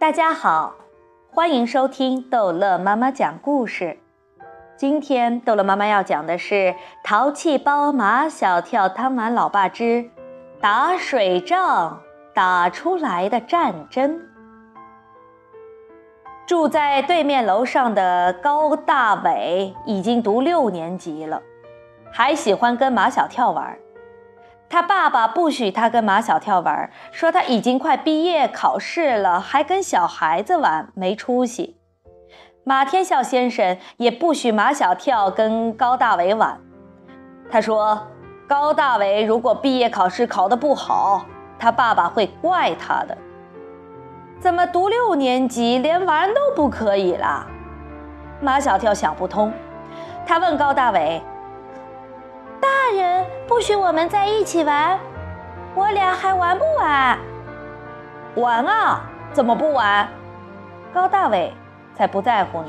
大家好，欢迎收听逗乐妈妈讲故事。今天逗乐妈妈要讲的是《淘气包马小跳贪玩老爸之打水仗打出来的战争》。住在对面楼上的高大伟已经读六年级了，还喜欢跟马小跳玩。他爸爸不许他跟马小跳玩，说他已经快毕业考试了，还跟小孩子玩，没出息。马天笑先生也不许马小跳跟高大伟玩，他说高大伟如果毕业考试考得不好，他爸爸会怪他的。怎么读六年级连玩都不可以啦？马小跳想不通，他问高大伟。大人不许我们在一起玩，我俩还玩不玩？玩啊！怎么不玩？高大伟才不在乎呢。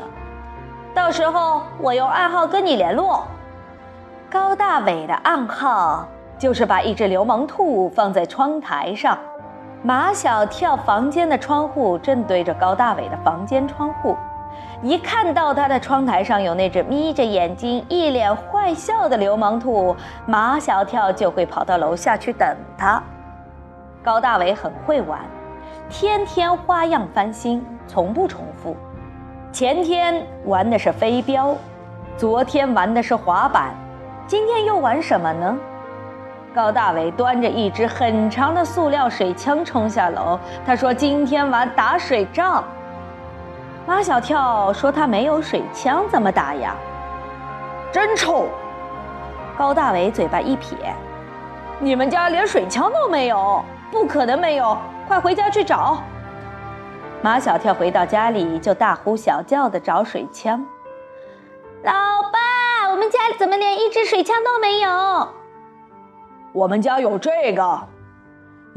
到时候我用暗号跟你联络。高大伟的暗号就是把一只流氓兔放在窗台上。马小跳房间的窗户正对着高大伟的房间窗户。一看到他的窗台上有那只眯着眼睛、一脸坏笑的流氓兔，马小跳就会跑到楼下去等他。高大伟很会玩，天天花样翻新，从不重复。前天玩的是飞镖，昨天玩的是滑板，今天又玩什么呢？高大伟端着一支很长的塑料水枪冲下楼，他说：“今天玩打水仗。”马小跳说：“他没有水枪，怎么打呀？”真臭！高大伟嘴巴一撇：“你们家连水枪都没有，不可能没有！快回家去找。”马小跳回到家里就大呼小叫的找水枪。老爸，我们家里怎么连一支水枪都没有？我们家有这个。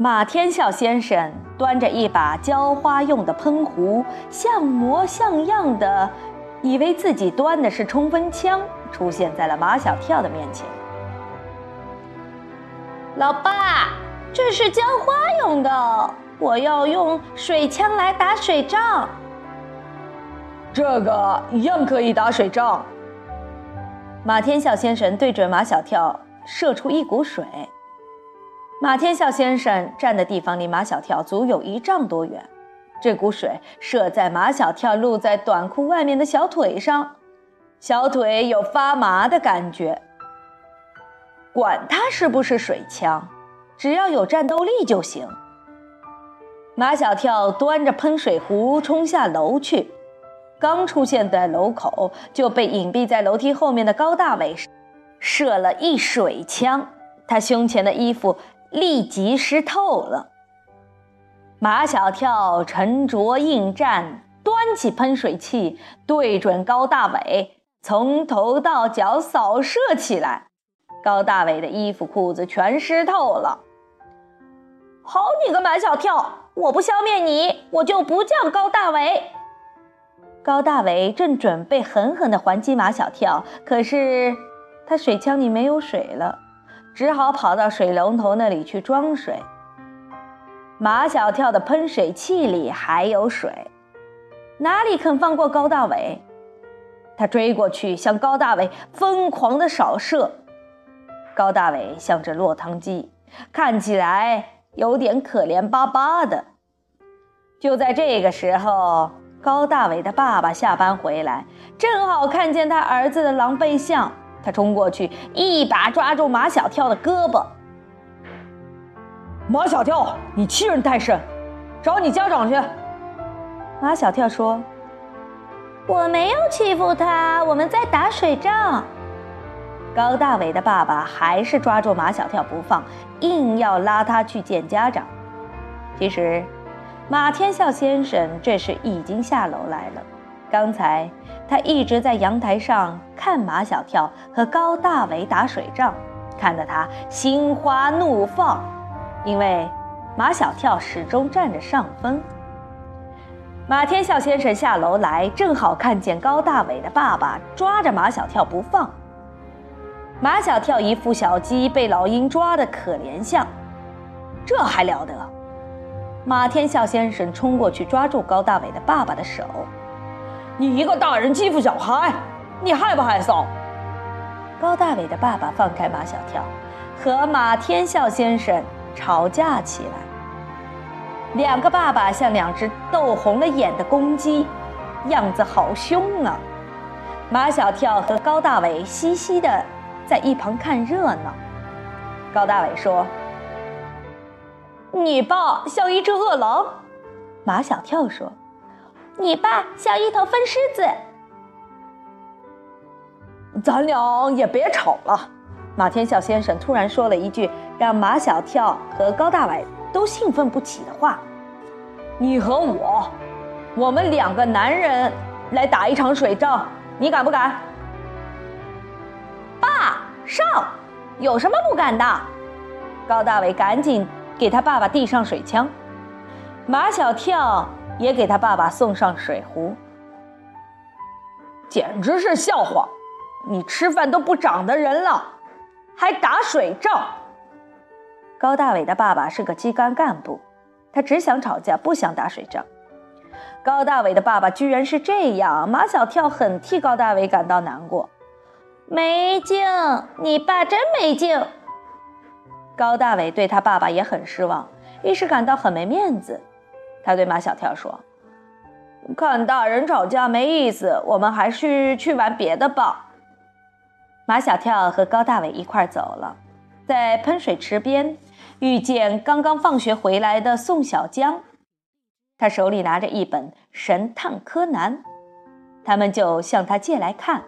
马天笑先生端着一把浇花用的喷壶，像模像样的，以为自己端的是冲锋枪，出现在了马小跳的面前。老爸，这是浇花用的，我要用水枪来打水仗。这个一样可以打水仗。马天笑先生对准马小跳射出一股水。马天笑先生站的地方离马小跳足有一丈多远，这股水射在马小跳露在短裤外面的小腿上，小腿有发麻的感觉。管他是不是水枪，只要有战斗力就行。马小跳端着喷水壶冲下楼去，刚出现在楼口就被隐蔽在楼梯后面的高大伟射了一水枪，他胸前的衣服。立即湿透了。马小跳沉着应战，端起喷水器对准高大伟，从头到脚扫射起来。高大伟的衣服裤子全湿透了。好你个马小跳！我不消灭你，我就不叫高大伟。高大伟正准备狠狠地还击马小跳，可是他水枪里没有水了。只好跑到水龙头那里去装水。马小跳的喷水器里还有水，哪里肯放过高大伟？他追过去向高大伟疯狂的扫射。高大伟像只落汤鸡，看起来有点可怜巴巴的。就在这个时候，高大伟的爸爸下班回来，正好看见他儿子的狼狈相。他冲过去，一把抓住马小跳的胳膊。马小跳，你欺人太甚，找你家长去。马小跳说：“我没有欺负他，我们在打水仗。”高大伟的爸爸还是抓住马小跳不放，硬要拉他去见家长。其实，马天笑先生这时已经下楼来了。刚才他一直在阳台上看马小跳和高大伟打水仗，看得他心花怒放，因为马小跳始终占着上风。马天笑先生下楼来，正好看见高大伟的爸爸抓着马小跳不放。马小跳一副小鸡被老鹰抓的可怜相，这还了得！马天笑先生冲过去抓住高大伟的爸爸的手：“你一个大人欺负小孩，你害不害臊？”高大伟的爸爸放开马小跳，和马天笑先生吵架起来。两个爸爸像两只斗红了眼的公鸡，样子好凶啊！马小跳和高大伟嘻嘻的在一旁看热闹。高大伟说。你爸像一只饿狼，马小跳说：“你爸像一头分狮子。”咱俩也别吵了。马天笑先生突然说了一句让马小跳和高大伟都兴奋不起的话：“你和我，我们两个男人来打一场水仗，你敢不敢？”爸上，有什么不敢的？高大伟赶紧。给他爸爸递上水枪，马小跳也给他爸爸送上水壶。简直是笑话！你吃饭都不长的人了，还打水仗？高大伟的爸爸是个机关干部，他只想吵架，不想打水仗。高大伟的爸爸居然是这样，马小跳很替高大伟感到难过。没劲，你爸真没劲。高大伟对他爸爸也很失望，一时感到很没面子。他对马小跳说：“看大人吵架没意思，我们还是去玩别的吧。”马小跳和高大伟一块走了，在喷水池边遇见刚刚放学回来的宋小江，他手里拿着一本《神探柯南》，他们就向他借来看。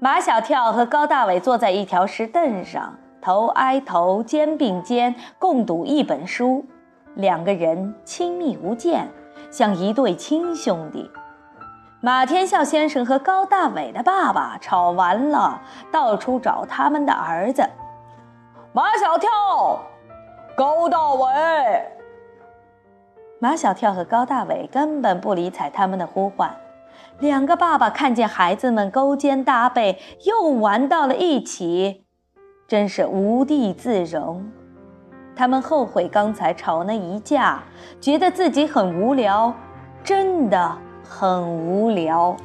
马小跳和高大伟坐在一条石凳上。头挨头，肩并肩，共读一本书，两个人亲密无间，像一对亲兄弟。马天笑先生和高大伟的爸爸吵完了，到处找他们的儿子。马小跳，高大伟。马小跳和高大伟根本不理睬他们的呼唤。两个爸爸看见孩子们勾肩搭背，又玩到了一起。真是无地自容，他们后悔刚才吵那一架，觉得自己很无聊，真的很无聊。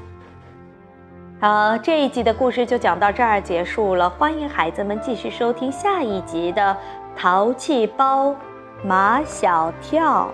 好，这一集的故事就讲到这儿结束了，欢迎孩子们继续收听下一集的《淘气包马小跳》。